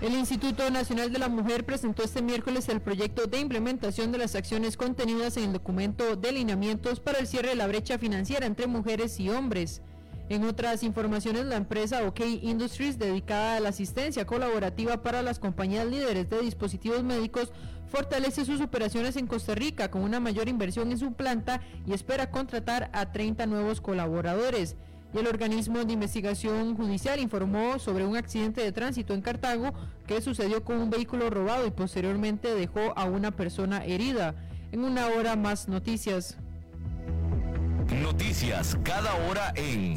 El Instituto Nacional de la Mujer presentó este miércoles el proyecto de implementación de las acciones contenidas en el documento de lineamientos para el cierre de la brecha financiera entre mujeres y hombres. En otras informaciones, la empresa OK Industries, dedicada a la asistencia colaborativa para las compañías líderes de dispositivos médicos, fortalece sus operaciones en Costa Rica con una mayor inversión en su planta y espera contratar a 30 nuevos colaboradores y el organismo de investigación judicial informó sobre un accidente de tránsito en Cartago que sucedió con un vehículo robado y posteriormente dejó a una persona herida. En una hora más noticias. Noticias cada hora en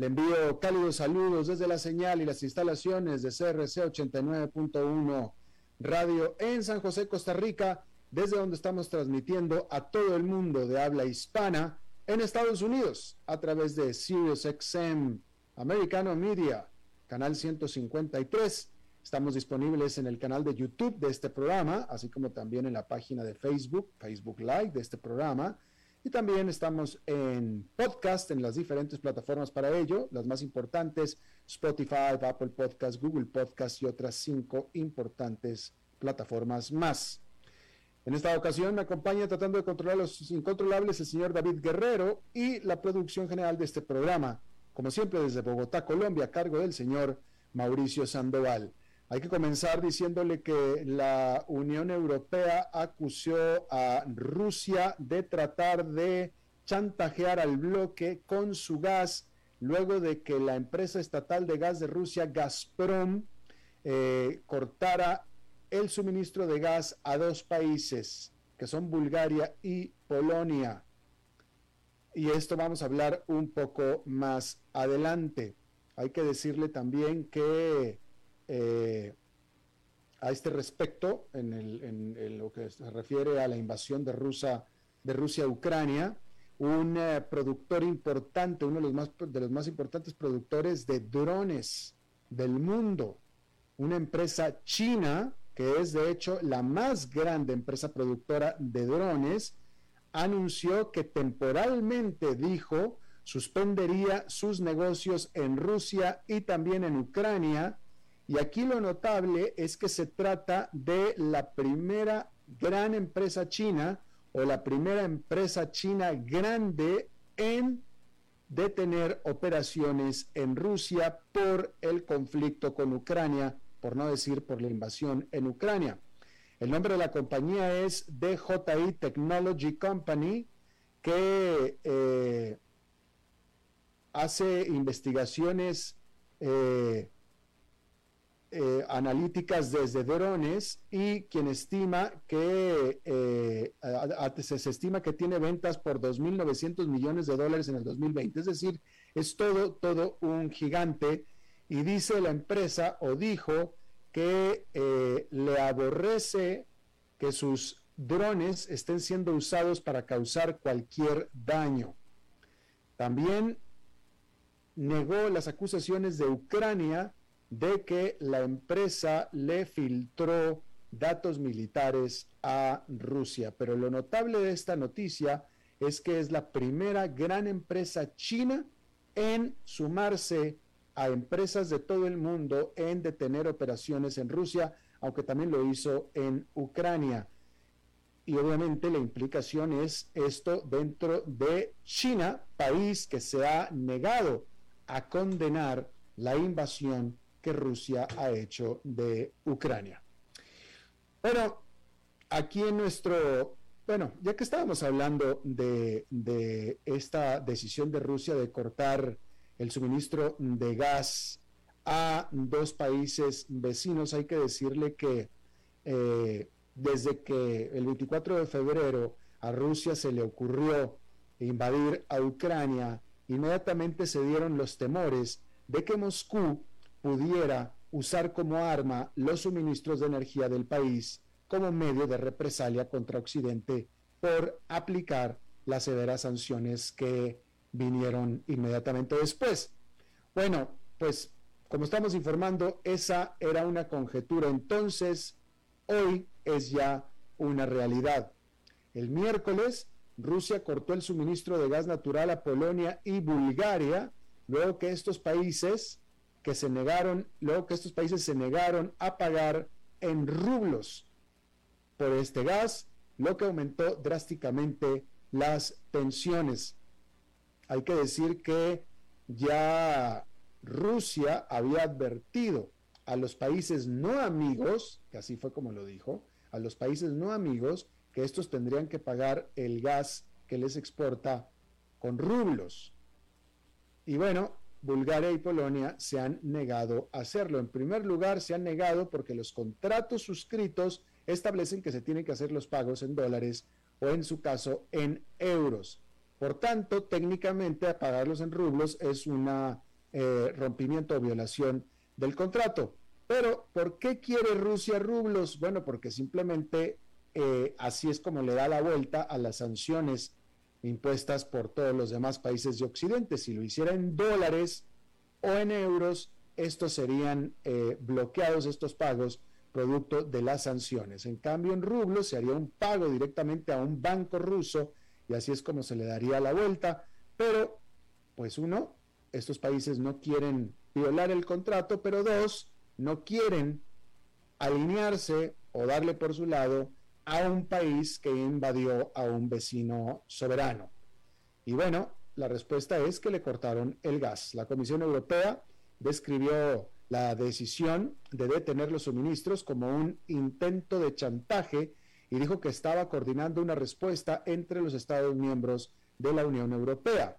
le envío cálidos saludos desde la señal y las instalaciones de CRC 89.1 Radio en San José, Costa Rica, desde donde estamos transmitiendo a todo el mundo de habla hispana en Estados Unidos a través de SiriusXM Americano Media, canal 153. Estamos disponibles en el canal de YouTube de este programa, así como también en la página de Facebook, Facebook Live de este programa y también estamos en podcast, en las diferentes plataformas para ello, las más importantes, Spotify, Apple Podcast, Google Podcast y otras cinco importantes plataformas más. En esta ocasión me acompaña tratando de controlar los incontrolables el señor David Guerrero y la producción general de este programa, como siempre desde Bogotá, Colombia, a cargo del señor Mauricio Sandoval. Hay que comenzar diciéndole que la Unión Europea acusó a Rusia de tratar de chantajear al bloque con su gas luego de que la empresa estatal de gas de Rusia, Gazprom, eh, cortara el suministro de gas a dos países, que son Bulgaria y Polonia. Y esto vamos a hablar un poco más adelante. Hay que decirle también que eh, a este respecto, en, lo que se refiere a la invasión de, Rusia, de Rusia a Ucrania, un eh, productor importante, uno de los, más, de los más importantes productores de drones del mundo, una empresa china, que es de hecho la más grande empresa productora de drones, anunció que temporalmente dijo suspendería sus negocios en Rusia y también en Ucrania y aquí lo notable es que se trata de la primera gran empresa china o la primera empresa china grande en detener operaciones en Rusia por el conflicto con Ucrania, por no decir por la invasión en Ucrania. El nombre de la compañía es DJI Technology Company, que eh, hace investigaciones eh, eh, analíticas desde drones y quien estima que eh, se, estima que tiene ventas por 2.900 millones de dólares en el 2020. Es decir, es todo, todo un gigante. Y dice la empresa o dijo que eh, le aborrece que sus drones estén siendo usados para causar cualquier daño. También negó las acusaciones de Ucrania de que la empresa le filtró datos militares a Rusia. Pero lo notable de esta noticia es que es la primera gran empresa china en sumarse a empresas de todo el mundo en detener operaciones en Rusia, aunque también lo hizo en Ucrania. Y obviamente la implicación es esto dentro de China, país que se ha negado a condenar la invasión que Rusia ha hecho de Ucrania. Bueno, aquí en nuestro, bueno, ya que estábamos hablando de, esta decisión de Rusia de cortar el suministro de gas a dos países vecinos, hay que decirle que eh, desde que el 24 de febrero a Rusia se le ocurrió invadir a Ucrania, inmediatamente se dieron los temores de que Moscú pudiera usar como arma los suministros de energía del país como medio de represalia contra Occidente por aplicar las severas sanciones que vinieron inmediatamente después. Bueno, pues como estamos informando, esa era una conjetura. Entonces, hoy es ya una realidad. El miércoles, Rusia cortó el suministro de gas natural a Polonia y Bulgaria, luego que estos países que se negaron, luego que estos países se negaron a pagar en rublos por este gas, lo que aumentó drásticamente las tensiones. Hay que decir que ya Rusia había advertido a los países no amigos, que así fue como lo dijo, a los países no amigos que estos tendrían que pagar el gas que les exporta con rublos. Y bueno, Bulgaria y Polonia se han negado a hacerlo. En primer lugar, se han negado porque los contratos suscritos establecen que se tienen que hacer los pagos en dólares o en su caso en euros. Por tanto, técnicamente, pagarlos en rublos es un eh, rompimiento o violación del contrato. Pero, ¿por qué quiere Rusia rublos? Bueno, porque simplemente eh, así es como le da la vuelta a las sanciones impuestas por todos los demás países de Occidente. Si lo hiciera en dólares o en euros, estos serían eh, bloqueados, estos pagos, producto de las sanciones. En cambio, en rublos se haría un pago directamente a un banco ruso y así es como se le daría la vuelta. Pero, pues uno, estos países no quieren violar el contrato, pero dos, no quieren alinearse o darle por su lado a un país que invadió a un vecino soberano. Y bueno, la respuesta es que le cortaron el gas. La Comisión Europea describió la decisión de detener los suministros como un intento de chantaje y dijo que estaba coordinando una respuesta entre los Estados miembros de la Unión Europea.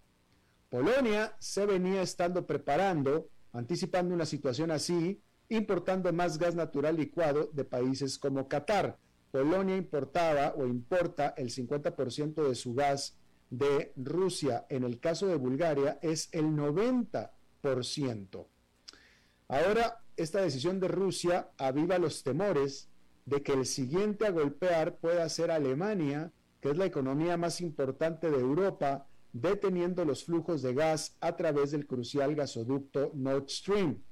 Polonia se venía estando preparando, anticipando una situación así, importando más gas natural licuado de países como Qatar. Polonia importaba o importa el 50% de su gas de Rusia. En el caso de Bulgaria es el 90%. Ahora, esta decisión de Rusia aviva los temores de que el siguiente a golpear pueda ser Alemania, que es la economía más importante de Europa, deteniendo los flujos de gas a través del crucial gasoducto Nord Stream.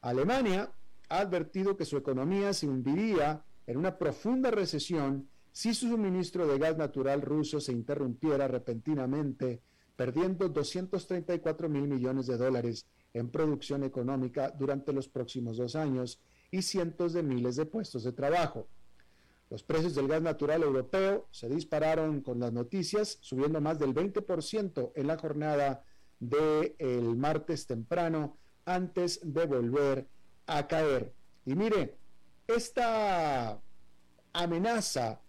Alemania ha advertido que su economía se hundiría en una profunda recesión si su suministro de gas natural ruso se interrumpiera repentinamente, perdiendo 234 mil millones de dólares en producción económica durante los próximos dos años y cientos de miles de puestos de trabajo. Los precios del gas natural europeo se dispararon con las noticias, subiendo más del 20% en la jornada del el martes temprano, antes de volver a caer. Y mire, esta amenaza,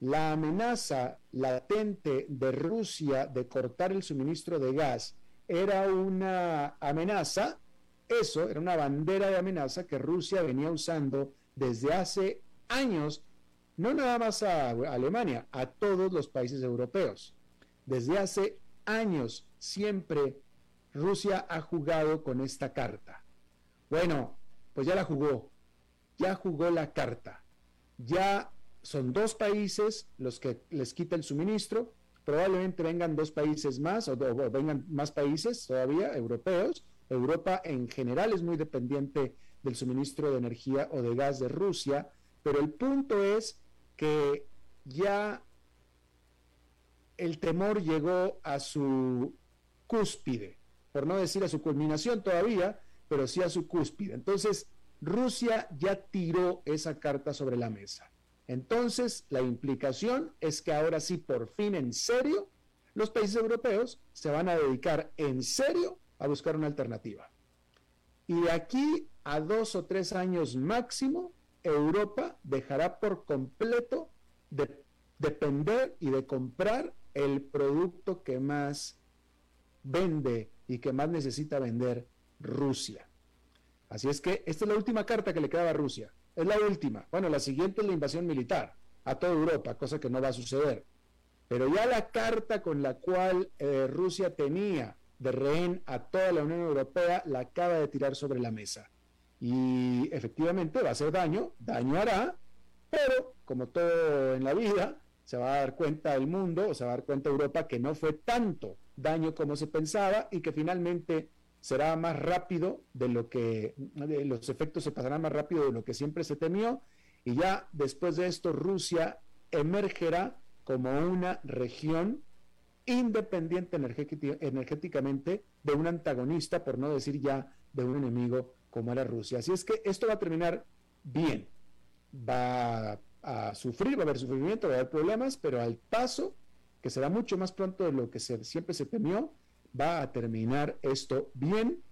la amenaza latente de Rusia de cortar el suministro de gas, era una amenaza eso era una bandera de amenaza que Rusia venía usando desde hace años, no nada más a Alemania, a todos los países europeos. Desde hace años siempre Rusia ha jugado con esta carta. Bueno, pues ya la jugó, ya jugó la carta. Ya son dos países los que les quita el suministro, probablemente vengan dos países más o, o vengan más países todavía europeos Europa en general es muy dependiente del suministro de energía o de gas de Rusia, Pero el punto es que ya el temor llegó a su cúspide, por no decir a su culminación todavía, pero sí a su cúspide. Entonces, Rusia ya tiró esa carta sobre la mesa. Entonces, la implicación es que ahora sí, por fin, en serio, los países europeos se van a dedicar en serio a buscar una alternativa. Y de aquí a dos o tres años máximo, Europa dejará por completo de depender y de comprar el producto que más vende y que más necesita vender Rusia. Así es que esta es la última carta que le quedaba a Rusia. Es la última. Bueno, la siguiente es la invasión militar a toda Europa, cosa que no va a suceder. Pero ya la carta con la cual eh, Rusia tenía de rehén a toda la Unión Europea la acaba de tirar sobre la mesa. Y efectivamente va a hacer daño, daño hará, pero como todo en la vida, se va a dar cuenta el mundo, o se va a dar cuenta Europa que no fue tanto daño como se pensaba y que finalmente será más rápido de lo que los efectos se pasarán más rápido de lo que siempre se temió y ya después de esto Rusia emergerá como una región independiente energéticamente de un antagonista, por no decir ya de un enemigo como era Rusia. Así es que esto va a terminar bien. Va a sufrir, va a haber sufrimiento, va a haber problemas, pero al paso, que será mucho más pronto de lo que siempre se temió, va a terminar esto bien.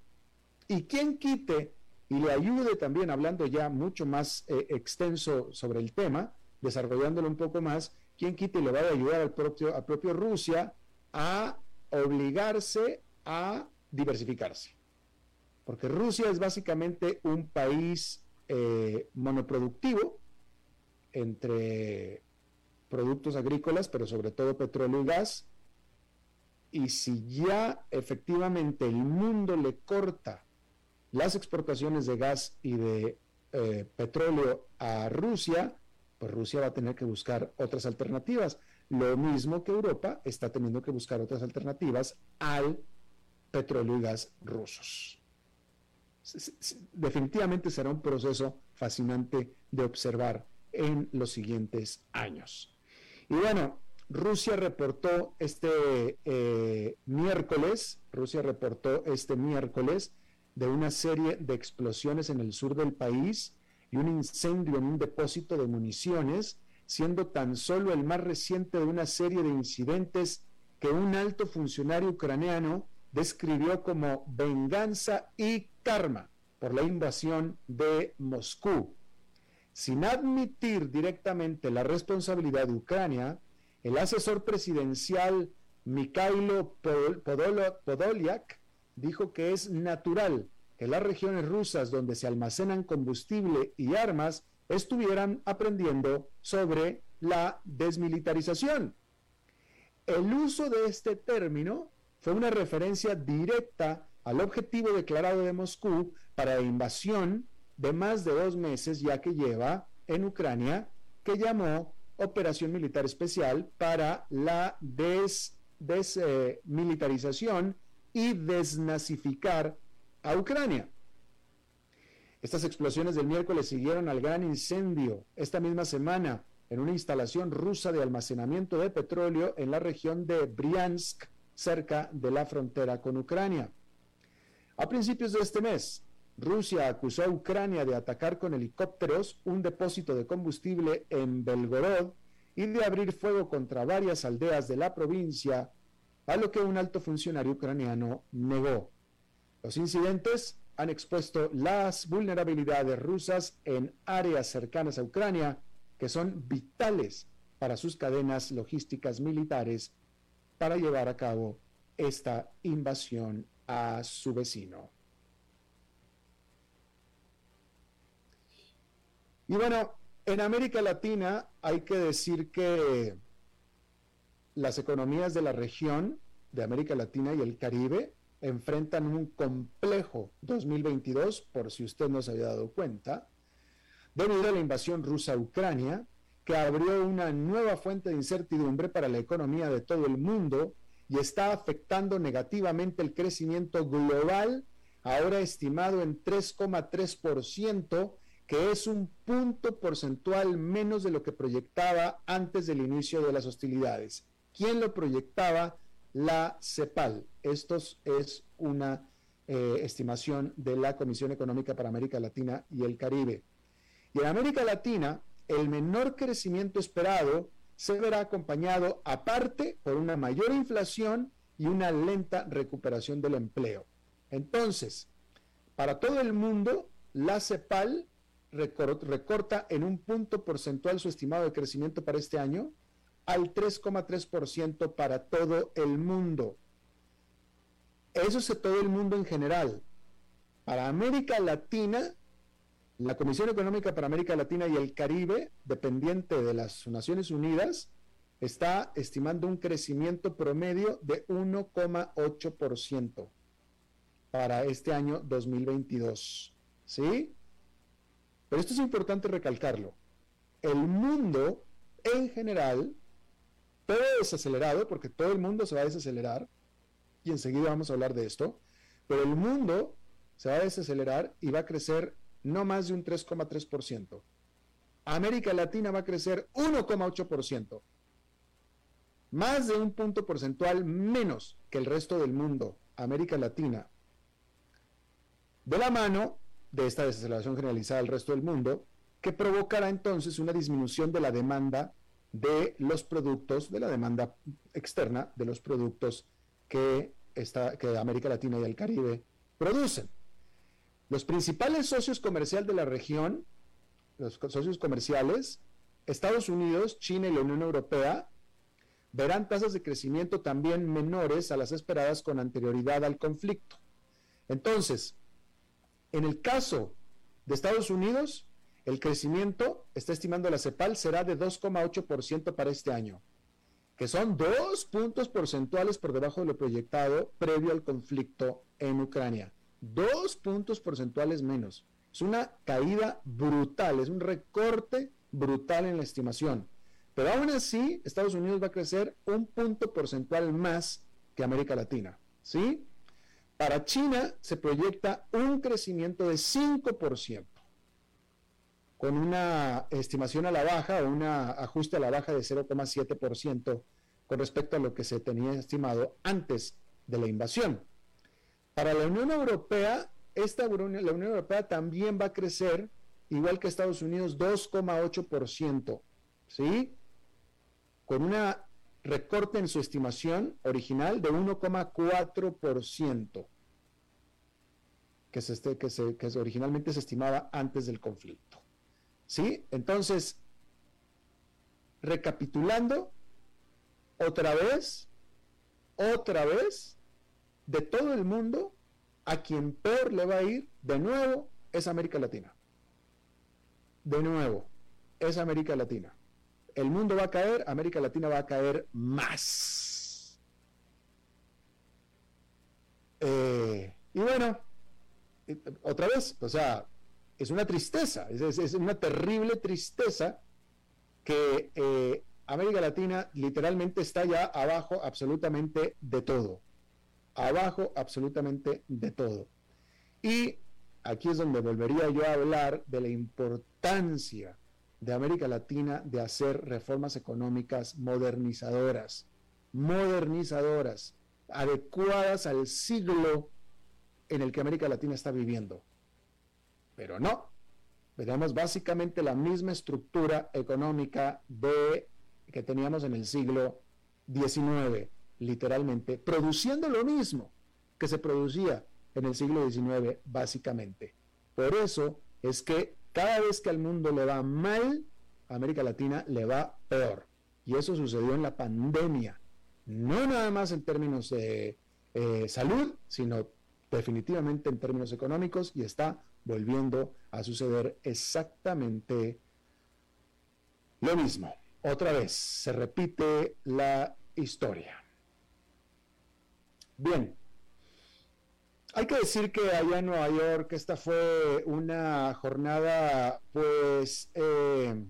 Y quien quite y le ayude también, hablando ya mucho más eh, extenso sobre el tema, desarrollándolo un poco más, quien quite y le va a ayudar al propio, propio Rusia a obligarse a diversificarse. Porque Rusia es básicamente un país eh, monoproductivo, entre productos agrícolas, pero sobre todo petróleo y gas. Y si ya efectivamente el mundo le corta las exportaciones de gas y de eh, petróleo a Rusia, pues Rusia va a tener que buscar otras alternativas. Lo mismo que Europa está teniendo que buscar otras alternativas al petróleo y gas rusos. Definitivamente será un proceso fascinante de observar en los siguientes años. Y bueno, Rusia reportó este eh, miércoles, Rusia reportó este miércoles de una serie de explosiones en el sur del país y un incendio en un depósito de municiones, siendo tan solo el más reciente de una serie de incidentes que un alto funcionario ucraniano describió como venganza y karma por la invasión de Moscú. Sin admitir directamente la responsabilidad de Ucrania, el asesor presidencial Mikhailo Podolyak dijo que es natural que las regiones rusas donde se almacenan combustible y armas estuvieran aprendiendo sobre la desmilitarización. El uso de este término fue una referencia directa al objetivo declarado de Moscú para la invasión de más de dos meses ya que lleva en Ucrania, que llamó Operación Militar Especial para la desmilitarización y desnazificar a Ucrania. Estas explosiones del miércoles siguieron al gran incendio esta misma semana en una instalación rusa de almacenamiento de petróleo en la región de Briansk, cerca de la frontera con Ucrania. A principios de este mes, Rusia acusó a Ucrania de atacar con helicópteros un depósito de combustible en Belgorod y de abrir fuego contra varias aldeas de la provincia, a lo que un alto funcionario ucraniano negó. Los incidentes han expuesto las vulnerabilidades rusas en áreas cercanas a Ucrania, que son vitales para sus cadenas logísticas militares para llevar a cabo esta invasión a su vecino. Y bueno, en América Latina hay que decir que las economías de la región de América Latina y el Caribe enfrentan un complejo 2022, por si usted no se había dado cuenta, debido a la invasión rusa a Ucrania, que abrió una nueva fuente de incertidumbre para la economía de todo el mundo y está afectando negativamente el crecimiento global, ahora estimado en 3,3%, que es un punto porcentual menos de lo que proyectaba antes del inicio de las hostilidades. ¿Quién lo proyectaba? La CEPAL. Esto es una eh, estimación de la Comisión Económica para América Latina y el Caribe. Y en América Latina, el menor crecimiento esperado se verá acompañado aparte por una mayor inflación y una lenta recuperación del empleo. Entonces, para todo el mundo, la CEPAL recorta en un punto porcentual su estimado de crecimiento para este año al 3,3% para todo el mundo. Eso es todo el mundo en general. Para América Latina, la Comisión Económica para América Latina y el Caribe, dependiente de las Naciones Unidas, está estimando un crecimiento promedio de 1,8% para este año 2022. ¿Sí? Pero esto es importante recalcarlo. El mundo en general, todo desacelerado, porque todo el mundo se va a desacelerar, y enseguida vamos a hablar de esto, pero el mundo se va a desacelerar y va a crecer no más de un 3,3%. América Latina va a crecer 1,8%, más de un punto porcentual menos que el resto del mundo, América Latina. De la mano de esta desaceleración generalizada del resto del mundo, que provocará entonces una disminución de la demanda de los productos, de la demanda externa de los productos que, que América Latina y el Caribe producen. Los principales socios comerciales de la región, los socios comerciales, Estados Unidos, China y la Unión Europea, verán tasas de crecimiento también menores a las esperadas con anterioridad al conflicto. Entonces, en el caso de Estados Unidos, el crecimiento, está estimando la CEPAL, será de 2,8% para este año, que son dos puntos porcentuales por debajo de lo proyectado previo al conflicto en Ucrania. Dos puntos porcentuales menos. Es una caída brutal, es un recorte brutal en la estimación. Pero aún así, Estados Unidos va a crecer un punto porcentual más que América Latina. ¿Sí? Para China se proyecta un crecimiento de 5%, con una estimación a la baja o un ajuste a la baja de 0,7% con respecto a lo que se tenía estimado antes de la invasión. Para la Unión Europea, esta, la Unión Europea también va a crecer, igual que Estados Unidos, 2,8%, ¿sí? Con una recorte en su estimación original de 1,4%, que, que, se, que originalmente se estimaba antes del conflicto. ¿Sí? Entonces, recapitulando, otra vez, otra vez, de todo el mundo, a quien peor le va a ir, de nuevo, es América Latina. De nuevo, es América Latina el mundo va a caer, América Latina va a caer más. Eh, y bueno, otra vez, o sea, es una tristeza, es, una terrible tristeza que eh, América Latina literalmente está ya abajo absolutamente de todo. Abajo absolutamente de todo. Y aquí es donde volvería yo a hablar de la importancia de América Latina de hacer reformas económicas modernizadoras, modernizadoras, adecuadas al siglo en el que América Latina está viviendo. Pero no, tenemos básicamente la misma estructura económica de, que teníamos en el siglo XIX, literalmente, produciendo lo mismo que se producía en el siglo XIX, básicamente. Por eso es que cada vez que al mundo le va mal, a América Latina le va peor. Y eso sucedió en la pandemia. No nada más en términos de eh, salud, sino definitivamente en términos económicos y está volviendo a suceder exactamente lo mismo. Otra vez, se repite la historia. Bien, hay que decir que allá en Nueva York esta fue una jornada pues eh,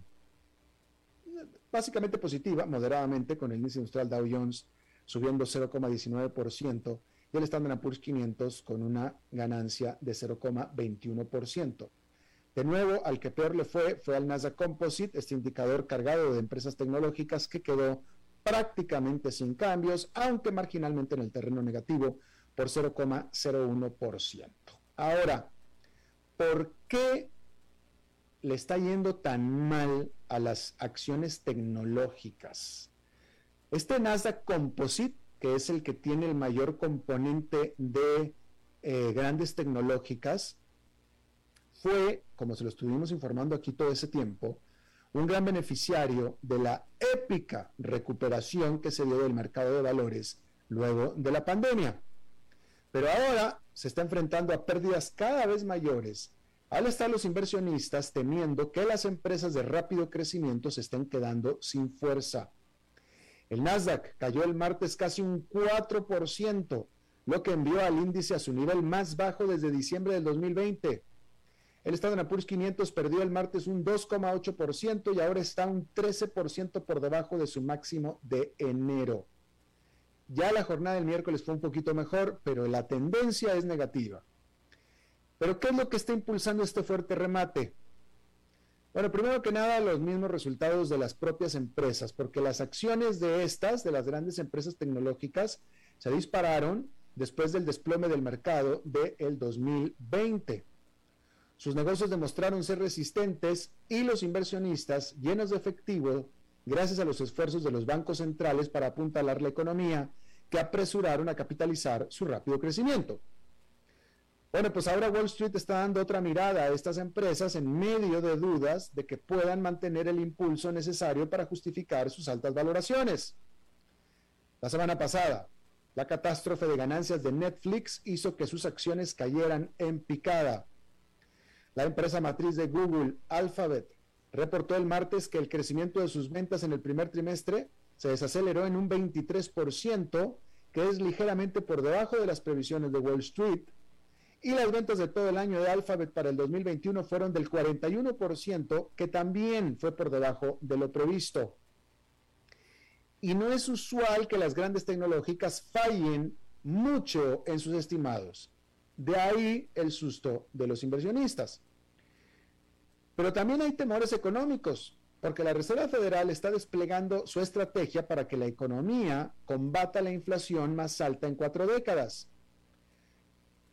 básicamente positiva, moderadamente, con el índice industrial Dow Jones subiendo 0,19% y el Standard Poor's 500 con una ganancia de 0,21%. De nuevo, al que peor le fue fue al Nasdaq Composite, este indicador cargado de empresas tecnológicas que quedó prácticamente sin cambios, aunque marginalmente en el terreno negativo por 0,01%. Ahora, ¿por qué le está yendo tan mal a las acciones tecnológicas? Este Nasdaq Composite, que es el que tiene el mayor componente de eh, grandes tecnológicas, fue, como se lo estuvimos informando aquí todo ese tiempo, un gran beneficiario de la épica recuperación que se dio del mercado de valores luego de la pandemia. Pero ahora se está enfrentando a pérdidas cada vez mayores al estar los inversionistas temiendo que las empresas de rápido crecimiento se estén quedando sin fuerza. El Nasdaq cayó el martes casi un 4%, lo que envió al índice a su nivel más bajo desde diciembre del 2020. El Standard Poor's 500 perdió el martes un 2,8% y ahora está un 13% por debajo de su máximo de enero. Ya la jornada del miércoles fue un poquito mejor, pero la tendencia es negativa. Pero ¿qué es lo que está impulsando este fuerte remate? Bueno, primero que nada, los mismos resultados de las propias empresas, porque las acciones de estas, de las grandes empresas tecnológicas, se dispararon después del desplome del mercado del 2020. Sus negocios demostraron ser resistentes y los inversionistas, llenos de efectivo, gracias a los esfuerzos de los bancos centrales para apuntalar la economía, que apresuraron a capitalizar su rápido crecimiento. Bueno, pues ahora Wall Street está dando otra mirada a estas empresas en medio de dudas de que puedan mantener el impulso necesario para justificar sus altas valoraciones. La semana pasada, la catástrofe de ganancias de Netflix hizo que sus acciones cayeran en picada. La empresa matriz de Google, Alphabet, reportó el martes que el crecimiento de sus ventas en el primer trimestre se desaceleró en un 23%, que es ligeramente por debajo de las previsiones de Wall Street. Y las ventas de todo el año de Alphabet para el 2021 fueron del 41%, que también fue por debajo de lo previsto. Y no es usual que las grandes tecnológicas fallen mucho en sus estimados. De ahí el susto de los inversionistas. Pero también hay temores económicos, porque la Reserva Federal está desplegando su estrategia para que la economía combata la inflación más alta en cuatro décadas.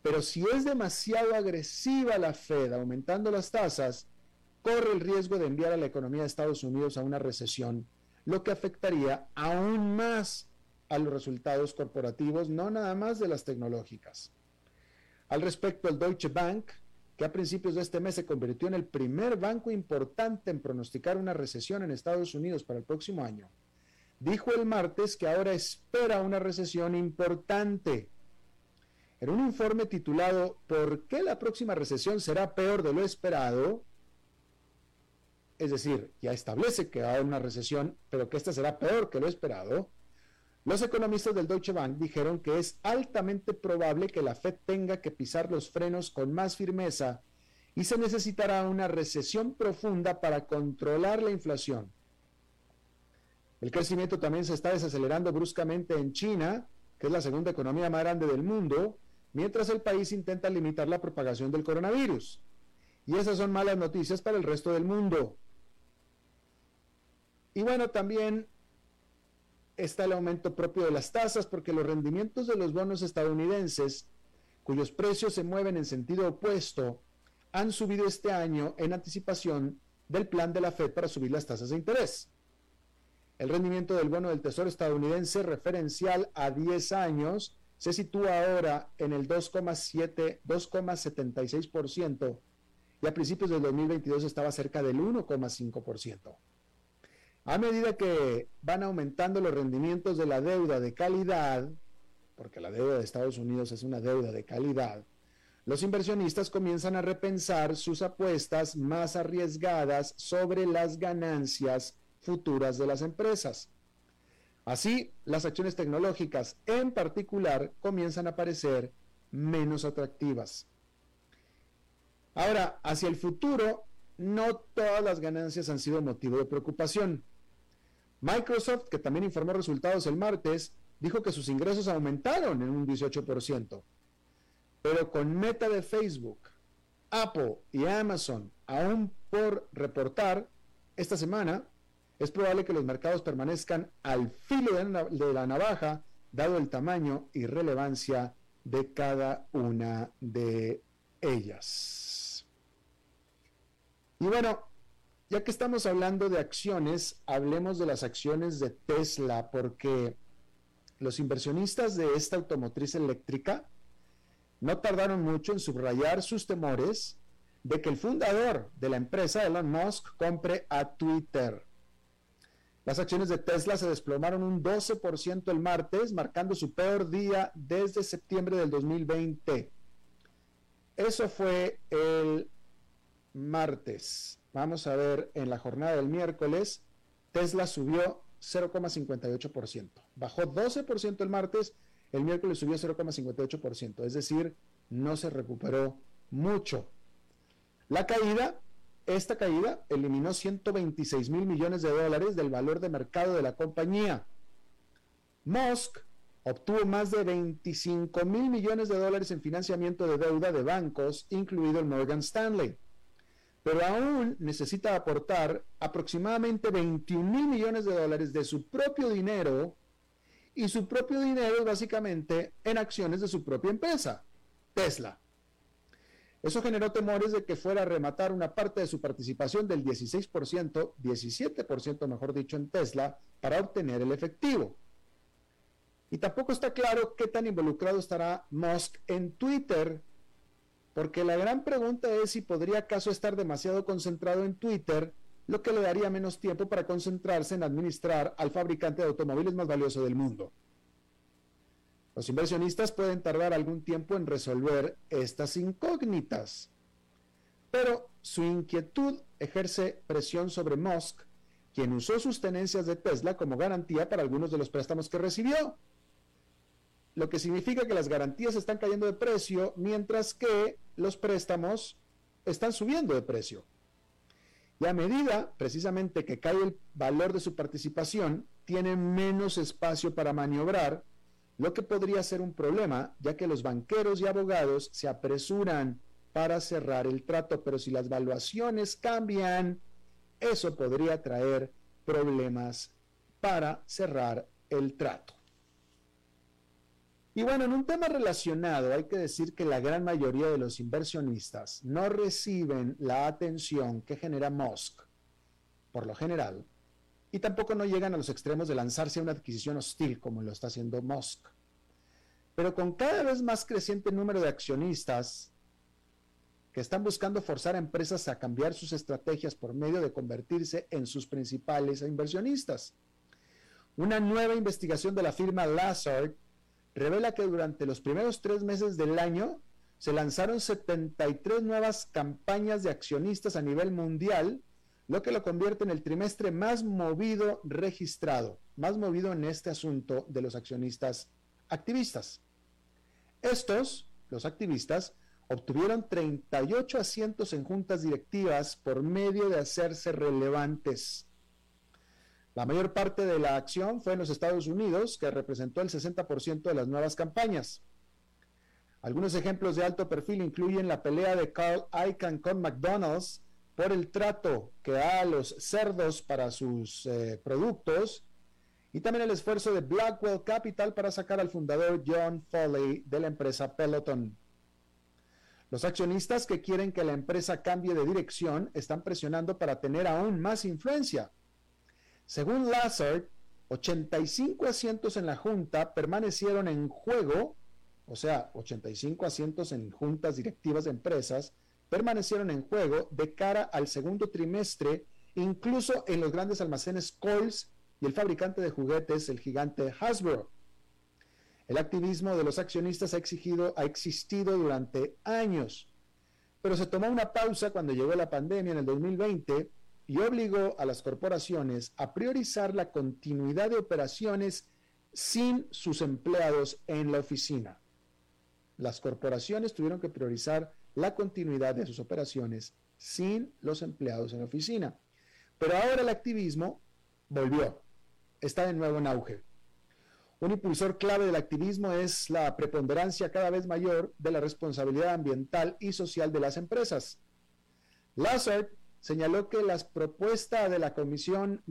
Pero si es demasiado agresiva la Fed aumentando las tasas, corre el riesgo de enviar a la economía de Estados Unidos a una recesión, lo que afectaría aún más a los resultados corporativos, no nada más de las tecnológicas. Al respecto, el Deutsche Bank, que a principios de este mes se convirtió en el primer banco importante en pronosticar una recesión en Estados Unidos para el próximo año, dijo el martes que ahora espera una recesión importante. En un informe titulado ¿Por qué la próxima recesión será peor de lo esperado? Es decir, ya establece que va a haber una recesión, pero que esta será peor que lo esperado los economistas del Deutsche Bank dijeron que es altamente probable que la Fed tenga que pisar los frenos con más firmeza y se necesitará una recesión profunda para controlar la inflación. El crecimiento también se está desacelerando bruscamente en China, que es la segunda economía más grande del mundo, mientras el país intenta limitar la propagación del coronavirus. Y esas son malas noticias para el resto del mundo. Y bueno, también está el aumento propio de las tasas porque los rendimientos de los bonos estadounidenses, cuyos precios se mueven en sentido opuesto, han subido este año en anticipación del plan de la Fed para subir las tasas de interés. El rendimiento del bono del Tesoro estadounidense referencial a 10 años se sitúa ahora en el 2,7, 2,76% y a principios del 2022 estaba cerca del 1,5%. A medida que van aumentando los rendimientos de la deuda de calidad, porque la deuda de Estados Unidos es una deuda de calidad, los inversionistas comienzan a repensar sus apuestas más arriesgadas sobre las ganancias futuras de las empresas. Así, las acciones tecnológicas en particular comienzan a parecer menos atractivas. Ahora, hacia el futuro, no todas las ganancias han sido motivo de preocupación. Microsoft, que también informó resultados el martes, dijo que sus ingresos aumentaron en un 18%. Pero con Meta de Facebook, Apple y Amazon aún por reportar esta semana, es probable que los mercados permanezcan al filo de la navaja, dado el tamaño y relevancia de cada una de ellas. Y bueno, ya que estamos hablando de acciones, hablemos de las acciones de Tesla, porque los inversionistas de esta automotriz eléctrica no tardaron mucho en subrayar sus temores de que el fundador de la empresa, Elon Musk, compre a Twitter. Las acciones de Tesla se desplomaron un 12% el martes, marcando su peor día desde septiembre del 2020. Eso fue el martes. Vamos a ver, en la jornada del miércoles, Tesla subió 0,58%. Bajó 12% el martes, el miércoles subió 0,58%, es decir, no se recuperó mucho. La caída, esta caída eliminó 126 mil millones de dólares del valor de mercado de la compañía. Musk obtuvo más de 25 mil millones de dólares en financiamiento de deuda de bancos, incluido el Morgan Stanley. Pero aún necesita aportar aproximadamente 21 mil millones de dólares de su propio dinero y su propio dinero es básicamente en acciones de su propia empresa, Tesla. Eso generó temores de que fuera a rematar una parte de su participación del 16%, 17% mejor dicho, en Tesla para obtener el efectivo. Y tampoco está claro qué tan involucrado estará Musk en Twitter, porque la gran pregunta es si podría acaso estar demasiado concentrado en Twitter lo que le daría menos tiempo para concentrarse en administrar al fabricante de automóviles más valioso del mundo. Los inversionistas pueden tardar algún tiempo en resolver estas incógnitas, pero su inquietud ejerce presión sobre Musk, quien usó sus tenencias de Tesla como garantía para algunos de los préstamos que recibió, lo que significa que las garantías están cayendo de precio mientras que los préstamos están subiendo de precio. Y a medida, precisamente, que cae el valor de su participación, tiene menos espacio para maniobrar, lo que podría ser un problema, ya que los banqueros y abogados se apresuran para cerrar el trato, pero si las valuaciones cambian, eso podría traer problemas para cerrar el trato. Y bueno, en un tema relacionado, hay que decir que la gran mayoría de los inversionistas no reciben la atención que genera Musk, por lo general, y tampoco no llegan a los extremos de lanzarse a una adquisición hostil como lo está haciendo Musk. Pero con cada vez más creciente número de accionistas que están buscando forzar a empresas a cambiar sus estrategias por medio de convertirse en sus principales inversionistas. Una nueva investigación de la firma Lazard revela que durante los primeros tres meses del año se lanzaron 73 nuevas campañas de accionistas a nivel mundial, lo que lo convierte en el trimestre más movido registrado, más movido en este asunto de los accionistas activistas. Estos, los activistas, obtuvieron 38 asientos en juntas directivas por medio de hacerse relevantes. La mayor parte de la acción fue en los Estados Unidos, que representó el 60% de las nuevas campañas. Algunos ejemplos de alto perfil incluyen la pelea de Carl Icahn con McDonald's por el trato que da a los cerdos para sus eh, productos y también el esfuerzo de Blackwell Capital para sacar al fundador John Foley de la empresa Peloton. Los accionistas que quieren que la empresa cambie de dirección están presionando para tener aún más influencia según Lazard, 85 asientos en la Junta permanecieron en juego, o sea, 85 asientos en juntas directivas de empresas permanecieron en juego de cara al segundo trimestre, incluso en los grandes almacenes Coles y el fabricante de juguetes, el gigante Hasbro. El activismo de los accionistas ha, exigido, ha existido durante años, pero se tomó una pausa cuando llegó la pandemia en el 2020 y obligó a las corporaciones a priorizar la continuidad de operaciones sin sus empleados en la oficina. Las corporaciones tuvieron que priorizar la continuidad de sus operaciones sin los empleados en la oficina. Pero ahora el activismo volvió, está de nuevo en auge. Un impulsor clave del activismo es la preponderancia cada vez mayor de la responsabilidad ambiental y social de las empresas. Lazard señaló que de la comisión,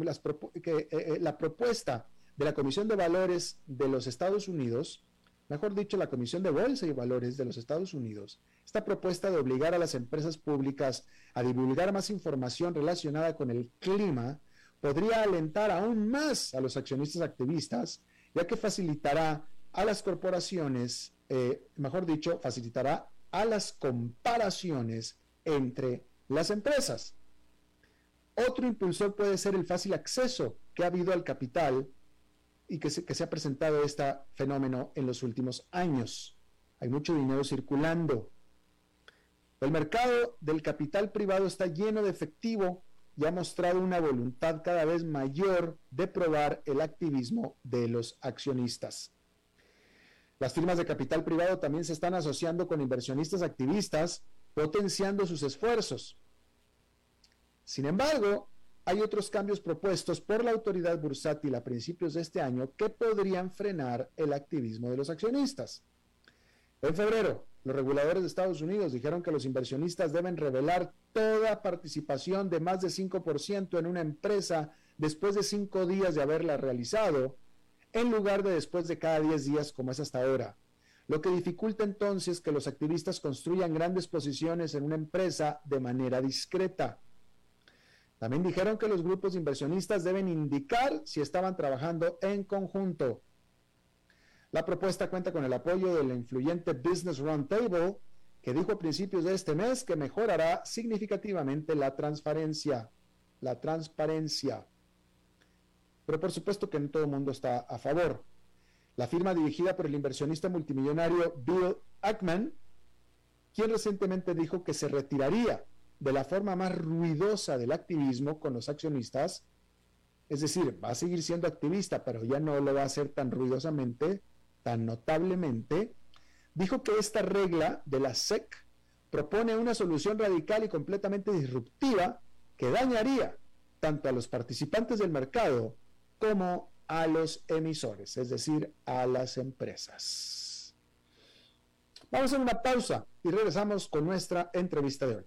que, eh, eh, la propuesta de la Comisión de Valores de los Estados Unidos, mejor dicho, la Comisión de Bolsa y Valores de los Estados Unidos, esta propuesta de obligar a las empresas públicas a divulgar más información relacionada con el clima podría alentar aún más a los accionistas activistas, ya que facilitará a las corporaciones, eh, mejor dicho, facilitará a las comparaciones entre las empresas. Otro impulsor puede ser el fácil acceso que ha habido al capital y que se, que se ha presentado este fenómeno en los últimos años. Hay mucho dinero circulando. El mercado del capital privado está lleno de efectivo y ha mostrado una voluntad cada vez mayor de probar el activismo de los accionistas. Las firmas de capital privado también se están asociando con inversionistas activistas, potenciando sus esfuerzos. Sin embargo, hay otros cambios propuestos por la autoridad bursátil a principios de este año que podrían frenar el activismo de los accionistas. En febrero, los reguladores de Estados Unidos dijeron que los inversionistas deben revelar toda participación de más de 5% en una empresa después de cinco días de haberla realizado, en lugar de después de cada 10 días como es hasta ahora, lo que dificulta entonces que los activistas construyan grandes posiciones en una empresa de manera discreta. También dijeron que los grupos inversionistas deben indicar si estaban trabajando en conjunto. La propuesta cuenta con el apoyo del influyente Business Roundtable, que dijo a principios de este mes que mejorará significativamente la transparencia. La transparencia. Pero por supuesto que no todo el mundo está a favor. La firma dirigida por el inversionista multimillonario Bill Ackman, quien recientemente dijo que se retiraría de la forma más ruidosa del activismo con los accionistas, es decir, va a seguir siendo activista, pero ya no lo va a hacer tan ruidosamente, tan notablemente, dijo que esta regla de la SEC propone una solución radical y completamente disruptiva que dañaría tanto a los participantes del mercado como a los emisores, es decir, a las empresas. Vamos a una pausa y regresamos con nuestra entrevista de hoy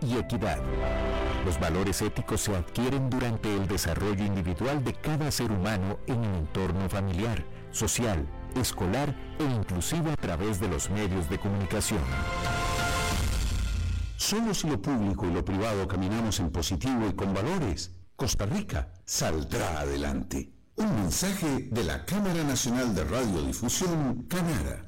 y equidad. Los valores éticos se adquieren durante el desarrollo individual de cada ser humano en el entorno familiar, social, escolar e inclusive a través de los medios de comunicación. Solo si lo público y lo privado caminamos en positivo y con valores, Costa Rica saldrá adelante. Un mensaje de la Cámara Nacional de Radiodifusión, Canara.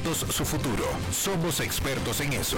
su futuro. Somos expertos en eso.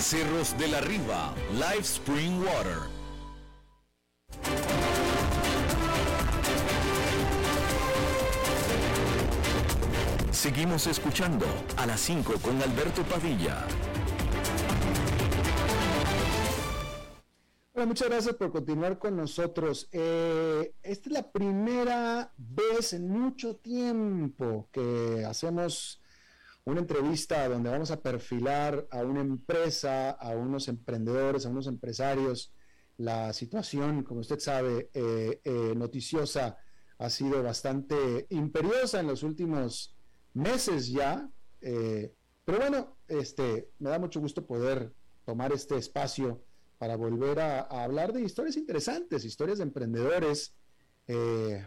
Cerros de la Riva, Live Spring Water. Seguimos escuchando a las 5 con Alberto Padilla. Bueno, muchas gracias por continuar con nosotros. Eh, esta es la primera vez en mucho tiempo que hacemos una entrevista donde vamos a perfilar a una empresa, a unos emprendedores, a unos empresarios. La situación, como usted sabe, eh, eh, noticiosa ha sido bastante imperiosa en los últimos meses ya. Eh, pero bueno, este, me da mucho gusto poder tomar este espacio para volver a, hablar de historias interesantes, historias de emprendedores,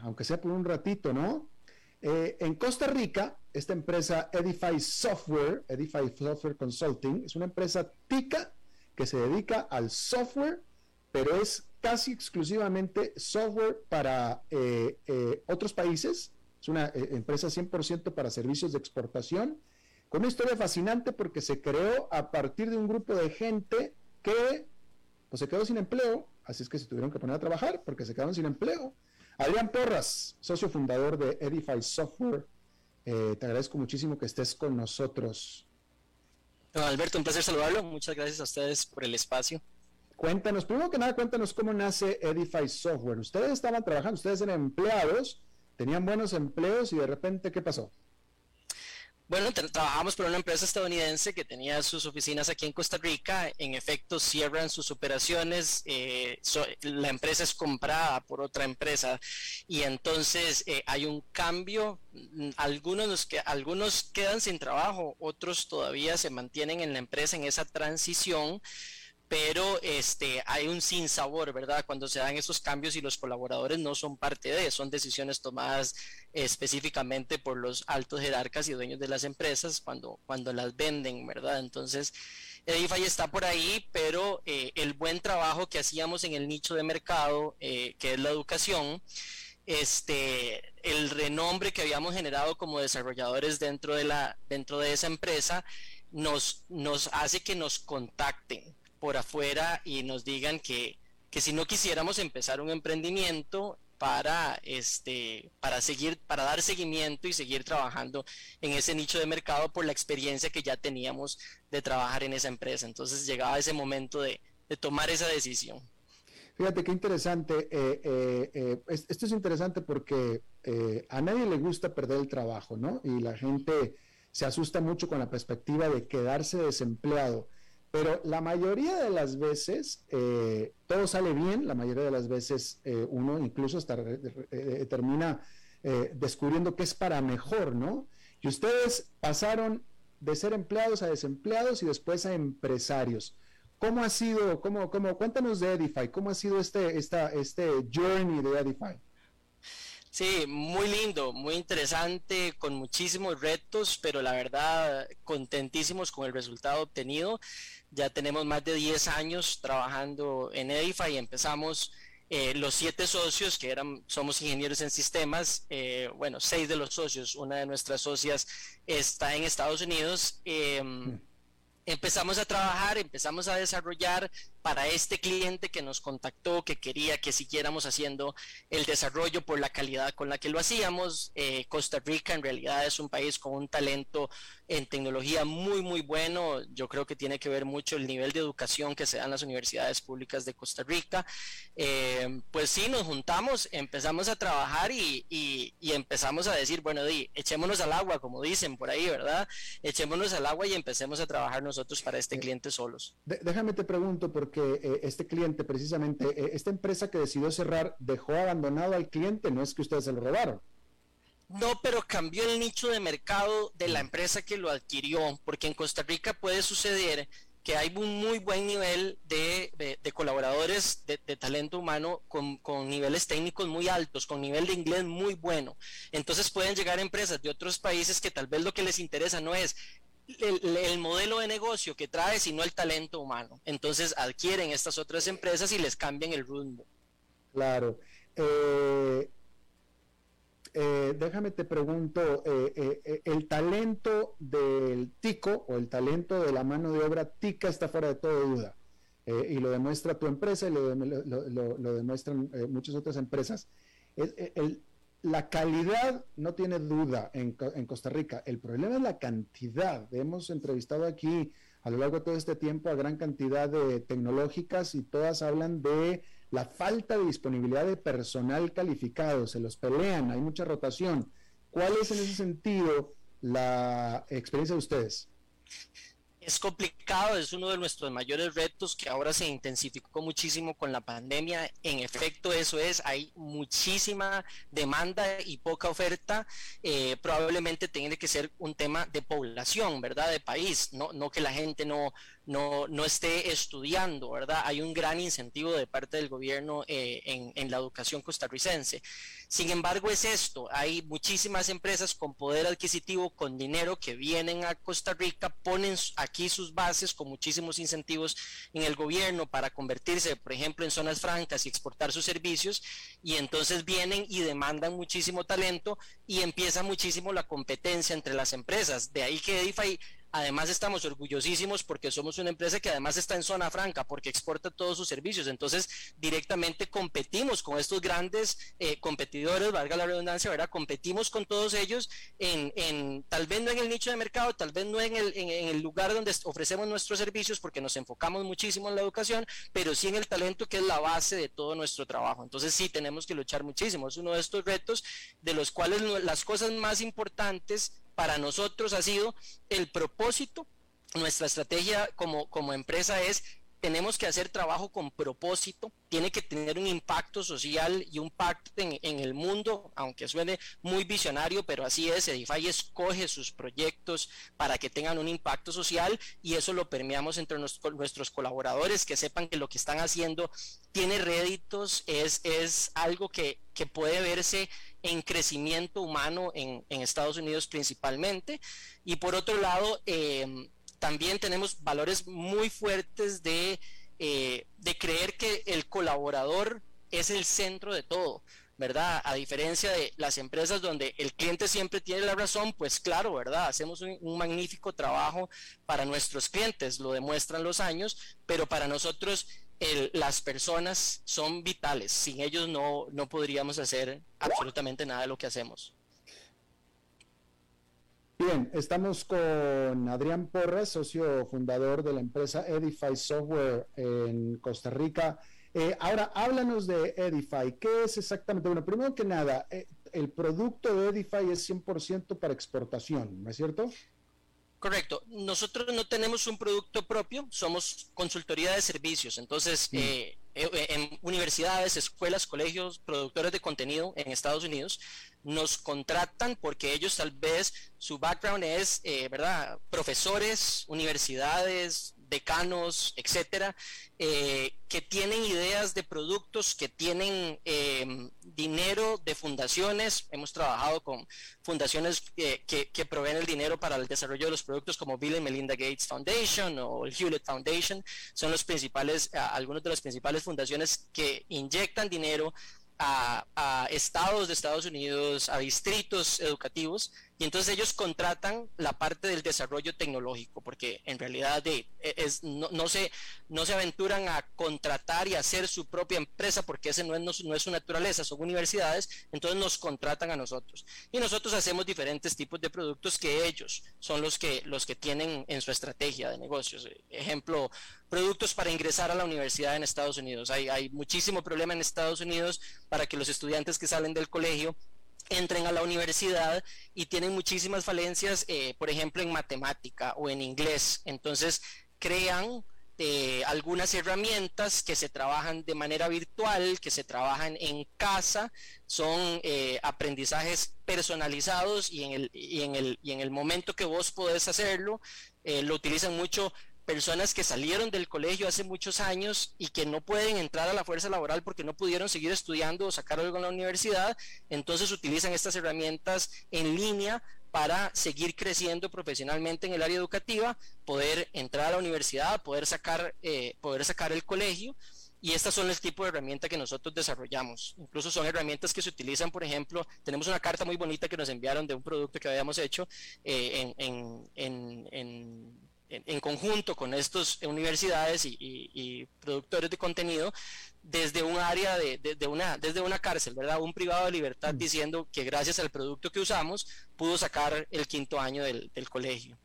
aunque sea por un ratito, ¿no? en Costa Rica, esta empresa Edify Software, Edify Software Consulting, es una empresa tica que se dedica al software, pero es casi exclusivamente software para eh, eh, otros países. Es una eh, empresa 100% para servicios de exportación, con una historia fascinante porque se creó a partir de un grupo de gente que pues, se quedó sin empleo, así es que se tuvieron que poner a trabajar porque se quedaron sin empleo. Adrián Porras, socio fundador de Edify Software, eh, te agradezco muchísimo que estés con nosotros. Alberto, un placer saludarlo. Muchas gracias a ustedes por el espacio. Cuéntanos, primero que nada, cuéntanos cómo nace Edify Software. Ustedes estaban trabajando, ustedes eran empleados, tenían buenos empleos y de repente, ¿qué pasó? Bueno, trabajamos por una empresa estadounidense que tenía sus oficinas aquí en Costa Rica. En efecto, cierran sus operaciones. Eh, la empresa es comprada por otra empresa y entonces eh, hay un cambio. Mm, algunos, que, algunos quedan sin trabajo, otros todavía se mantienen en la empresa en esa transición pero este, hay un sinsabor, ¿verdad? Cuando se dan esos cambios y los colaboradores no son parte de, son decisiones tomadas específicamente por los altos jerarcas y dueños de las empresas cuando, cuando las venden, ¿verdad? Entonces, Edify está por ahí, pero eh, el buen trabajo que hacíamos en el nicho de mercado, eh, que es la educación, este, el renombre que habíamos generado como desarrolladores dentro de, la, dentro de esa empresa, nos, nos hace que nos contacten por afuera y nos digan que, que si no quisiéramos empezar un emprendimiento para este para seguir para dar seguimiento y seguir trabajando en ese nicho de mercado por la experiencia que ya teníamos de trabajar en esa empresa. Entonces llegaba ese momento de, tomar esa decisión. Fíjate qué interesante eh, eh, eh, esto es interesante porque a nadie le gusta perder el trabajo no y la gente se asusta mucho con la perspectiva de quedarse desempleado pero la mayoría de las veces eh, todo sale bien, la mayoría de las veces eh, uno incluso hasta eh, termina descubriendo que es para mejor, ¿no? Y ustedes pasaron de ser empleados a desempleados y después a empresarios. ¿Cómo ha sido, cómo, cómo, cuéntanos de Edify, cómo ha sido este, esta, este journey de Edify? Sí, muy lindo, muy interesante, con muchísimos retos, pero la verdad contentísimos con el resultado obtenido. Ya tenemos más de 10 años trabajando en Edify y empezamos eh, los siete socios, que eran, somos ingenieros en sistemas, eh, bueno, seis de los socios, una de nuestras socias está en Estados Unidos. Em, mm. empezamos a trabajar, empezamos a desarrollar para este cliente que nos contactó, que quería que siguiéramos haciendo el desarrollo por la calidad con la que lo hacíamos. Eh, Costa Rica en realidad es un país con un talento en tecnología muy, muy bueno. Yo creo que tiene que ver mucho el nivel de educación que se da en las universidades públicas de Costa Rica. Eh, pues sí, nos juntamos, empezamos a trabajar y, y, empezamos a decir, bueno, di, echémonos al agua, como dicen por ahí, ¿verdad? Echémonos al agua y empecemos a trabajar nosotros para este eh, cliente solos. déjame te pregunto, porque que eh, este cliente, precisamente, eh, esta empresa que decidió cerrar, dejó abandonado al cliente, no es que ustedes se lo robaron. No, pero cambió el nicho de mercado de la empresa que lo adquirió, porque en Costa Rica puede suceder que hay un muy buen nivel de, colaboradores de, talento humano con, con, niveles técnicos muy altos, con nivel de inglés muy bueno. Entonces pueden llegar empresas de otros países que tal vez lo que les interesa no es el, modelo de negocio que trae, sino el talento humano. Entonces adquieren estas otras empresas y les cambian el rumbo. Claro. Eh, eh, déjame te pregunto, eh, el talento del tico o el talento de la mano de obra tica está fuera de toda duda. y lo demuestra tu empresa y lo, demuestran muchas otras empresas. el, la calidad no tiene duda en, Costa Rica. El problema es la cantidad. Hemos entrevistado aquí a lo largo de todo este tiempo a gran cantidad de tecnológicas y todas hablan de la falta de disponibilidad de personal calificado. Se los pelean, hay mucha rotación. ¿Cuál es en ese sentido la experiencia de ustedes? Es complicado, es uno de nuestros mayores retos que ahora se intensificó muchísimo con la pandemia. En efecto, eso es, hay muchísima demanda y poca oferta. Eh, probablemente tiene que ser un tema de población, ¿verdad? De país, no, no que la gente no, no, no esté estudiando, ¿verdad? Hay un gran incentivo de parte del gobierno eh, en, la educación costarricense. Sin embargo, es esto, hay muchísimas empresas con poder adquisitivo, con dinero que vienen a Costa Rica, ponen aquí sus bases con muchísimos incentivos en el gobierno para convertirse, por ejemplo, en zonas francas y exportar sus servicios, y entonces vienen y demandan muchísimo talento y empieza muchísimo la competencia entre las empresas. De ahí que Edify Además estamos orgullosísimos porque somos una empresa que además está en zona franca porque exporta todos sus servicios. Entonces directamente competimos con estos grandes eh, competidores, valga la redundancia, ¿verdad? Competimos con todos ellos en, tal vez no en el nicho de mercado, tal vez no en el, en el lugar donde ofrecemos nuestros servicios porque nos enfocamos muchísimo en la educación, pero sí en el talento que es la base de todo nuestro trabajo. Entonces sí tenemos que luchar muchísimo. Es uno de estos retos de los cuales las cosas más importantes para nosotros ha sido el propósito. Nuestra estrategia como, como empresa es tenemos que hacer trabajo con propósito, tiene que tener un impacto social y un pacto en, el mundo, aunque suene muy visionario, pero así es, Edify escoge sus proyectos para que tengan un impacto social y eso lo permeamos entre nuestros colaboradores, que sepan que lo que están haciendo tiene réditos, es, es algo que, que puede verse en crecimiento humano en, Estados Unidos principalmente. Y por otro lado, em, también tenemos valores muy fuertes de, eh, de creer que el colaborador es el centro de todo. ¿verdad? A diferencia de las empresas donde el cliente siempre tiene la razón, pues claro, ¿verdad? Hacemos un, un, magnífico trabajo para nuestros clientes, lo demuestran los años, pero para nosotros las personas son vitales. Sin ellos no, no podríamos hacer absolutamente nada de lo que hacemos. Bien, estamos con Adrián Porras, socio fundador de la empresa Edify Software en Costa Rica. Eh, ahora, háblanos de Edify. ¿Qué es exactamente? Bueno, primero que nada, eh, el producto de Edify es 100% para exportación, ¿no es cierto? Correcto. Nosotros no tenemos un producto propio, somos consultoría de servicios. Entonces, eh, eh, en universidades, escuelas, colegios, productores de contenido en Estados Unidos nos contratan porque ellos tal vez su background es, eh, ¿verdad? Profesores, universidades, decanos, etcétera, eh, que tienen ideas de productos, que tienen em, dinero de fundaciones. Hemos trabajado con fundaciones que, que, proveen el dinero para el desarrollo de los productos como Bill y Melinda Gates Foundation o el Hewlett Foundation. Son los principales, algunos de las principales fundaciones que inyectan dinero a, estados de Estados Unidos, a distritos educativos, y entonces ellos contratan la parte del desarrollo tecnológico, porque en realidad de, e, es, no, no, se, no se aventuran a contratar y hacer su propia empresa, porque ese no es, no, es su naturaleza, son universidades, entonces nos contratan a nosotros. Y nosotros hacemos diferentes tipos de productos que ellos son los que, los que tienen en su estrategia de negocios. Ejemplo, productos para ingresar a la universidad en Estados Unidos. Hay, muchísimo problema en Estados Unidos para que los estudiantes que salen del colegio entren a la universidad y tienen muchísimas falencias, eh, por ejemplo, en matemática o en inglés. Entonces, crean eh, algunas herramientas que se trabajan de manera virtual, que se trabajan en casa, son eh, aprendizajes personalizados y en, el, y, en el, y en el momento que vos podés hacerlo, lo utilizan mucho personas que salieron del colegio hace muchos años y que no pueden entrar a la fuerza laboral porque no pudieron seguir estudiando o sacar algo en la universidad, entonces utilizan estas herramientas en línea para seguir creciendo profesionalmente en el área educativa, poder entrar a la universidad, poder sacar, eh, poder sacar el colegio. Y estas son el tipo de herramienta que nosotros desarrollamos. Incluso son herramientas que se utilizan, por ejemplo, tenemos una carta muy bonita que nos enviaron de un producto que habíamos hecho eh, en en, conjunto con estas universidades y, productores de contenido desde un área de, una desde una cárcel, ¿verdad? Un privado de libertad mm. diciendo que gracias al producto que usamos pudo sacar el quinto año del, colegio.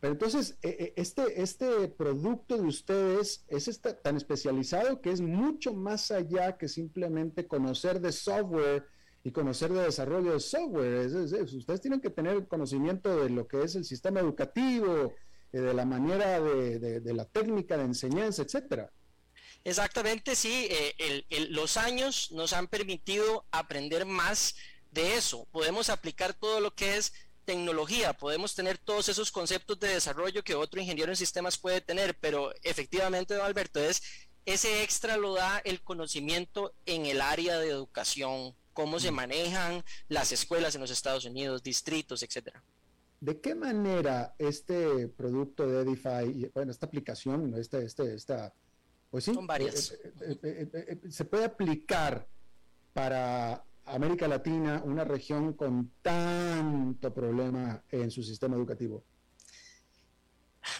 Pero entonces, e, e, este, este producto de ustedes es tan especializado que es mucho más allá que simplemente conocer de software y conocer de desarrollo de software. ustedes tienen que tener conocimiento de lo que es el sistema educativo, eh, de la manera de, la técnica de enseñanza, etcétera. Exactamente, sí. Eh, los años nos han permitido aprender más de eso. Podemos aplicar todo lo que es tecnología, podemos tener todos esos conceptos de desarrollo que otro ingeniero en sistemas puede tener, pero efectivamente, don Alberto, es ese extra lo da el conocimiento en el área de educación, cómo se manejan las escuelas en los Estados Unidos, distritos, etcétera. ¿De qué manera este producto de Edify, bueno, esta aplicación, este, este, esta, pues sí, Son varias. Eh, eh, eh, se puede aplicar para América Latina, una región con tanto problema en su sistema educativo?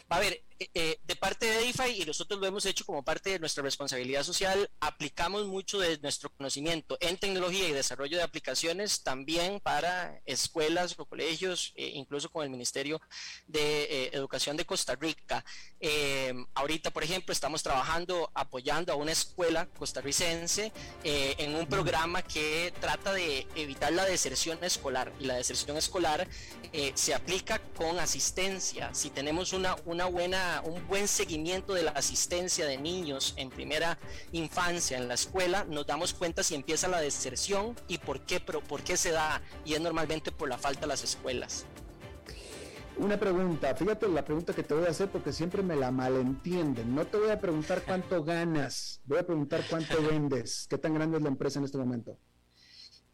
A ver, eh, eh, de parte de Edify, y nosotros lo hemos hecho como parte de nuestra responsabilidad social, aplicamos mucho de nuestro conocimiento en tecnología y desarrollo de aplicaciones también para escuelas o colegios, eh, incluso con el Ministerio de Educación de Costa Rica. ahorita, por ejemplo, estamos trabajando apoyando a una escuela costarricense en un programa que trata de evitar la deserción escolar. Y la deserción escolar se aplica con asistencia. Si tenemos una, una buena un buen seguimiento de la asistencia de niños en primera infancia en la escuela, nos damos cuenta si empieza la deserción y por qué, pero por qué se da, y es normalmente por la falta de las escuelas. Una pregunta, fíjate la pregunta que te voy a hacer porque siempre me la malentienden. No te voy a preguntar cuánto ganas, voy a preguntar cuánto vendes. ¿Qué tan grande es la empresa en este momento?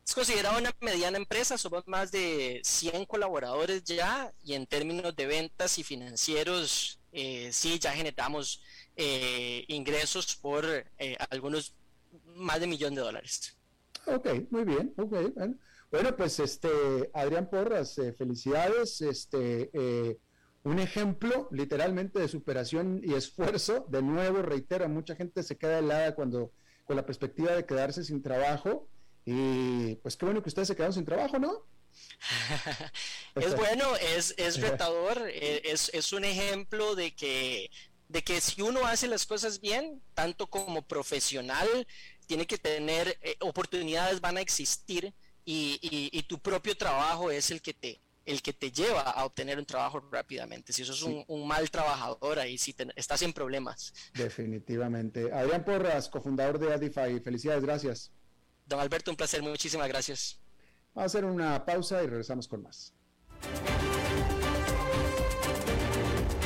Es considerada una mediana empresa, somos más de 100 colaboradores ya y en términos de ventas y financieros eh, sí ya generamos eh, ingresos por eh, algunos más de millón de dólares. Ok, muy bien, okay, bueno. pues este Adrián Porras, eh, felicidades, este un ejemplo literalmente de superación y esfuerzo. De nuevo, reitero, mucha gente se queda helada cuando con la perspectiva de quedarse sin trabajo. Y pues qué bueno que ustedes se quedaron sin trabajo, ¿no? es bueno, es, es retador, e, es, es, un ejemplo de que, de que si uno hace las cosas bien, tanto como profesional, tiene que tener eh, oportunidades, van a existir y, y, tu propio trabajo es el que te, el que te lleva a obtener un trabajo rápidamente. Si eso es un, mal trabajador, ahí sí estás en problemas. Definitivamente. Adrián Porras, cofundador de Adify, felicidades, gracias. Don Alberto, un placer, muchísimas gracias. Vamos a hacer una pausa y regresamos con más.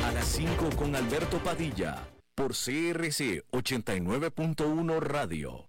A las 5 con Alberto Padilla, por CRC 89.1 Radio.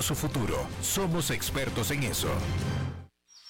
su futuro. Somos expertos en eso.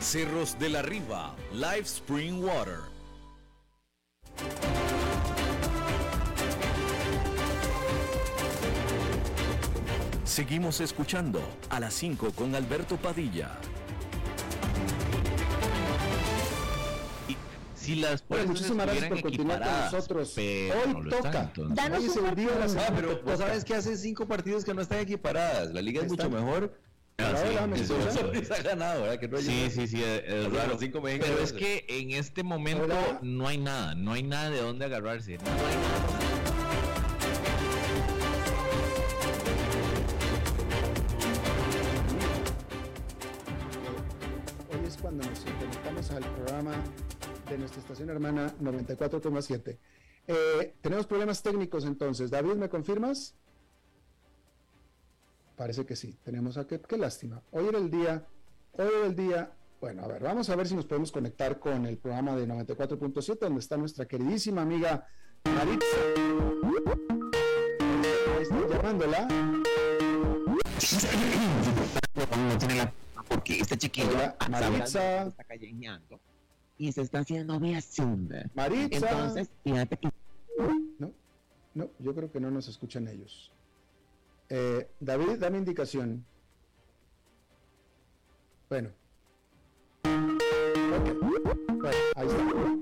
Cerros de la Riva, Live Spring Water. Seguimos escuchando a las 5 con Alberto Padilla. si las bueno, muchísimas gracias por continuar con nosotros. Hoy toca. Danos un ah, pero vos sabes que hace cinco partidos que no están equiparadas. La liga es mucho mejor. Ah, sí, sí, sí, sí, es, raro. Cinco pero es que en este momento no hay nada, no hay nada de dónde agarrarse. No hay nada. Hoy es cuando nos conectamos al programa de nuestra estación hermana 94,7. Eh, tenemos problemas técnicos entonces. David, ¿me confirmas? Parece que sí. Tenemos a qué, qué lástima. Hoy era el día hoy del día, bueno, a ver, vamos a ver si nos podemos conectar con el programa de 94.7, donde está nuestra queridísima amiga Maritza. Ahí está llamándola. No tiene la porque esta chiquilla Maritza está callejeando y se está haciendo Zoom. Maritza. Entonces, fíjate que... No, no, yo creo que no nos escuchan ellos. Eh, David, dame indicación. Bueno. Bueno, ahí está.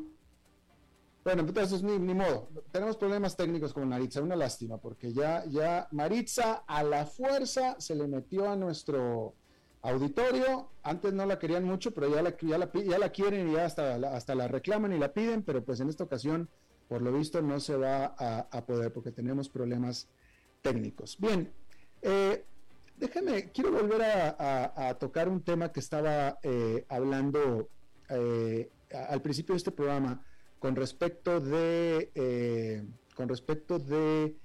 Bueno, entonces ni, ni modo. Tenemos problemas técnicos con Maritza, una lástima, porque ya, ya Maritza a la fuerza se le metió a nuestro auditorio. Antes no la querían mucho, pero ya la, ya la, ya la quieren y ya hasta, hasta la reclaman y la piden, pero pues en esta ocasión, por lo visto, no se va a, poder porque tenemos problemas técnicos. Bien, eh, déjame, quiero volver a, tocar un tema que estaba eh, hablando eh, al principio de este programa con respecto de, con respecto de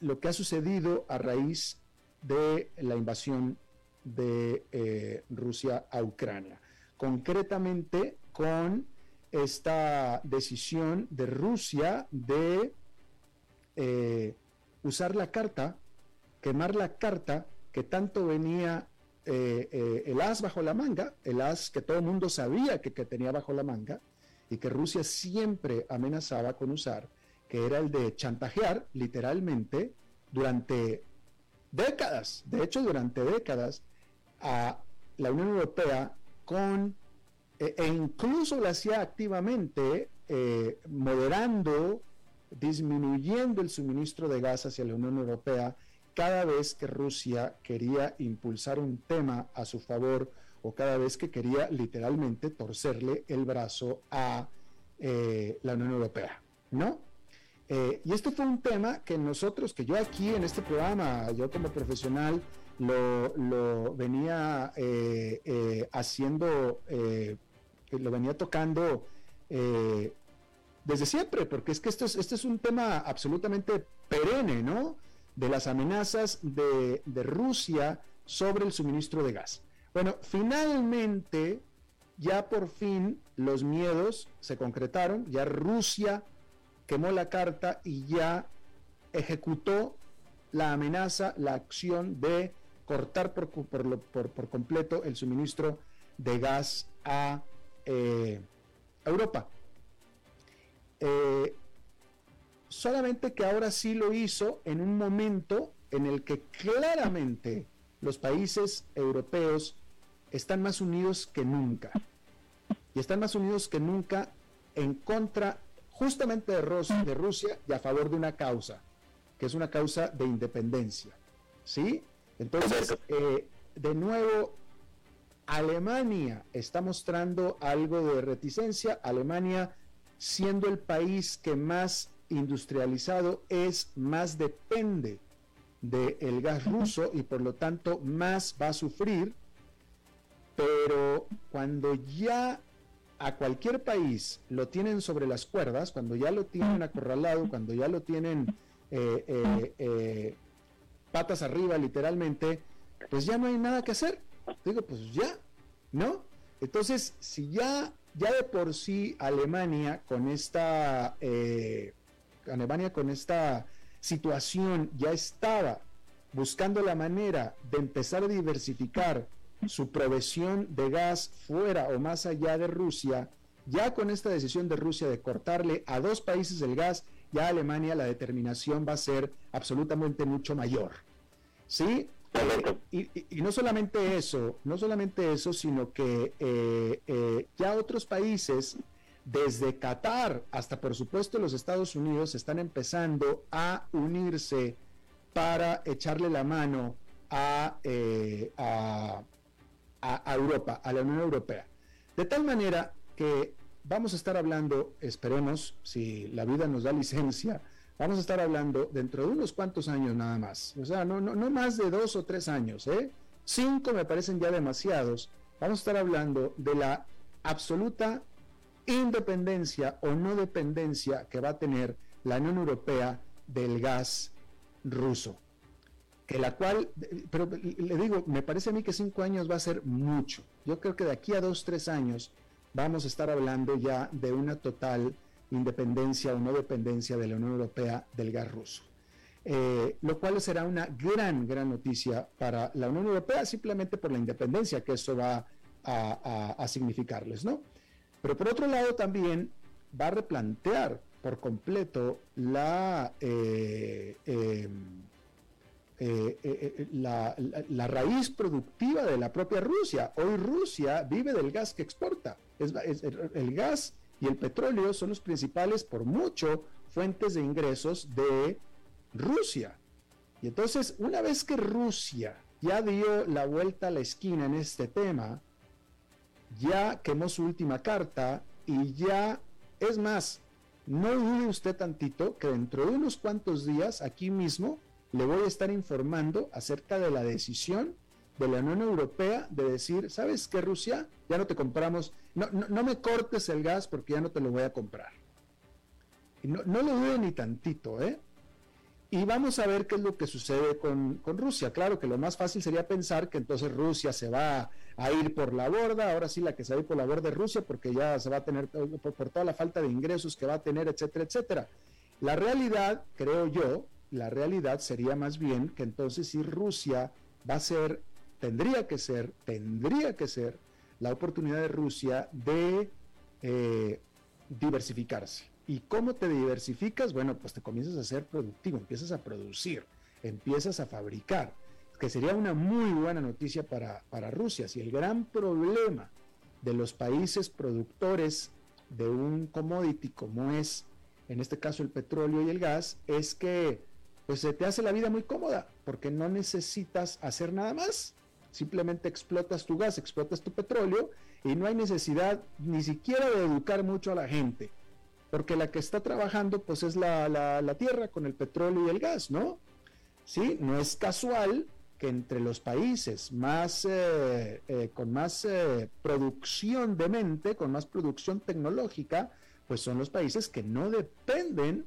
lo que ha sucedido a raíz de la invasión de eh, Rusia a Ucrania. Concretamente con esta decisión de Rusia de eh, usar la carta, quemar la carta que tanto venía eh, el as bajo la manga, el as que todo el mundo sabía que, tenía bajo la manga y que Rusia siempre amenazaba con usar, que era el de chantajear literalmente durante décadas, de hecho durante décadas, a la Unión Europea con, e, e incluso lo hacía activamente, eh, moderando, disminuyendo el suministro de gas hacia la Unión Europea cada vez que Rusia quería impulsar un tema a su favor o cada vez que quería literalmente torcerle el brazo a eh, la Unión Europea, ¿no? Eh, y esto fue un tema que nosotros, que yo aquí en este programa, yo como profesional, lo, venía eh, haciendo, lo venía tocando desde siempre, porque es que esto es, este es un tema absolutamente perenne, ¿no? De las amenazas de, Rusia sobre el suministro de gas. Bueno, finalmente, ya por fin los miedos se concretaron, ya Rusia quemó la carta y ya ejecutó la amenaza, la acción de cortar por, por, completo el suministro de gas a eh, Europa. Eh, solamente que ahora sí lo hizo en un momento en el que claramente los países europeos están más unidos que nunca. Y están más unidos que nunca en contra justamente de, de Rusia y a favor de una causa, que es una causa de independencia. ¿Sí? Entonces, eh, de nuevo, Alemania está mostrando algo de reticencia. Alemania, siendo el país que más industrializado es, más depende del gas ruso y por lo tanto más va a sufrir. Pero cuando ya a cualquier país lo tienen sobre las cuerdas, cuando ya lo tienen acorralado, cuando ya lo tienen eh, eh, eh, patas arriba literalmente, pues ya no hay nada que hacer. Digo, pues ya, ¿no? Entonces, si ya, ya de por sí Alemania con esta, Alemania con esta situación ya estaba buscando la manera de empezar a diversificar su provisión de gas fuera o más allá de Rusia, ya con esta decisión de Rusia de cortarle a dos países el gas, ya Alemania la determinación va a ser absolutamente mucho mayor. ¿Sí? Y, no solamente eso, no solamente eso, sino que eh, eh, ya otros países, desde Qatar hasta por supuesto los Estados Unidos, están empezando a unirse para echarle la mano a, eh, a a, Europa, a la Unión Europea. De tal manera que vamos a estar hablando, esperemos, si la vida nos da licencia, vamos a estar hablando dentro de unos cuantos años nada más. O sea, no, no, más de dos o tres años, ¿eh? Cinco me parecen ya demasiados. Vamos a estar hablando de la absoluta independencia o no dependencia que va a tener la Unión Europea del gas ruso. que la cual, pero le digo, me parece a mí que cinco años va a ser mucho. Yo creo que de aquí a dos, tres años vamos a estar hablando ya de una total independencia o no dependencia de la Unión Europea del gas ruso. Eh, lo cual será una gran, gran noticia para la Unión Europea, simplemente por la independencia que eso va a, significarles, ¿no? Pero por otro lado también va a replantear por completo la eh, eh, eh, la, raíz productiva de la propia Rusia. Hoy Rusia vive del gas que exporta. Es, el gas y el petróleo son los principales, por mucho, fuentes de ingresos de Rusia. Y entonces, una vez que Rusia ya dio la vuelta a la esquina en este tema, ya quemó su última carta y ya, es más, no dude usted tantito que dentro de unos cuantos días, aquí mismo, le voy a estar informando acerca de la decisión de la Unión Europea de decir, ¿sabes qué, Rusia? Ya no te compramos, no, no, me cortes el gas porque ya no te lo voy a comprar. Y no, lo dude ni tantito, ¿eh? Y vamos a ver qué es lo que sucede con, con, Rusia. Claro que lo más fácil sería pensar que entonces Rusia se va a ir por la borda, ahora sí la que se va a ir por la borda es Rusia porque ya se va a tener, por, por toda la falta de ingresos que va a tener, etcétera, etcétera. La realidad, creo yo, la realidad sería más bien que entonces si Rusia va a ser, tendría que ser, tendría que ser la oportunidad de Rusia de eh, diversificarse. ¿Y cómo te diversificas? Bueno, pues te comienzas a ser productivo, empiezas a producir, empiezas a fabricar, que sería una muy buena noticia para, para Rusia. Si el gran problema de los países productores de un commodity como es, en este caso el petróleo y el gas, es que pues se te hace la vida muy cómoda, porque no necesitas hacer nada más. Simplemente explotas tu gas, explotas tu petróleo y no hay necesidad ni siquiera de educar mucho a la gente, porque la que está trabajando pues es la, tierra con el petróleo y el gas, ¿no? Sí, no es casual que entre los países más eh, eh, con más eh, producción de mente, con más producción tecnológica, pues son los países que no dependen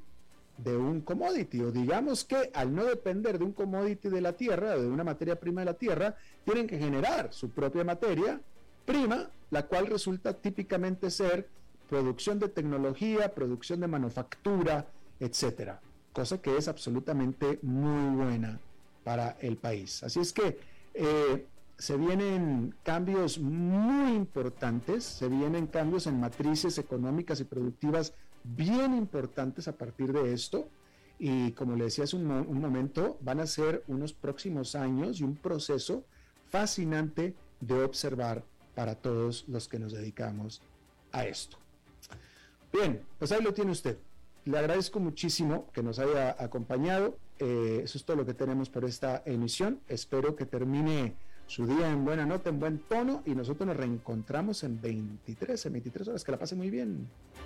de un commodity, o digamos que al no depender de un commodity de la tierra, de una materia prima de la tierra, tienen que generar su propia materia prima, la cual resulta típicamente ser producción de tecnología, producción de manufactura, etcétera, cosa que es absolutamente muy buena para el país. Así es que eh, se vienen cambios muy importantes, se vienen cambios en matrices económicas y productivas bien importantes a partir de esto. Y como le decía hace un, momento, van a ser unos próximos años y un proceso fascinante de observar para todos los que nos dedicamos a esto. Bien, pues ahí lo tiene usted. Le agradezco muchísimo que nos haya acompañado. Eh, eso es todo lo que tenemos por esta emisión. Espero que termine su día en buena nota, en buen tono y nosotros nos reencontramos en 23, en 23 horas. Que la pase muy bien.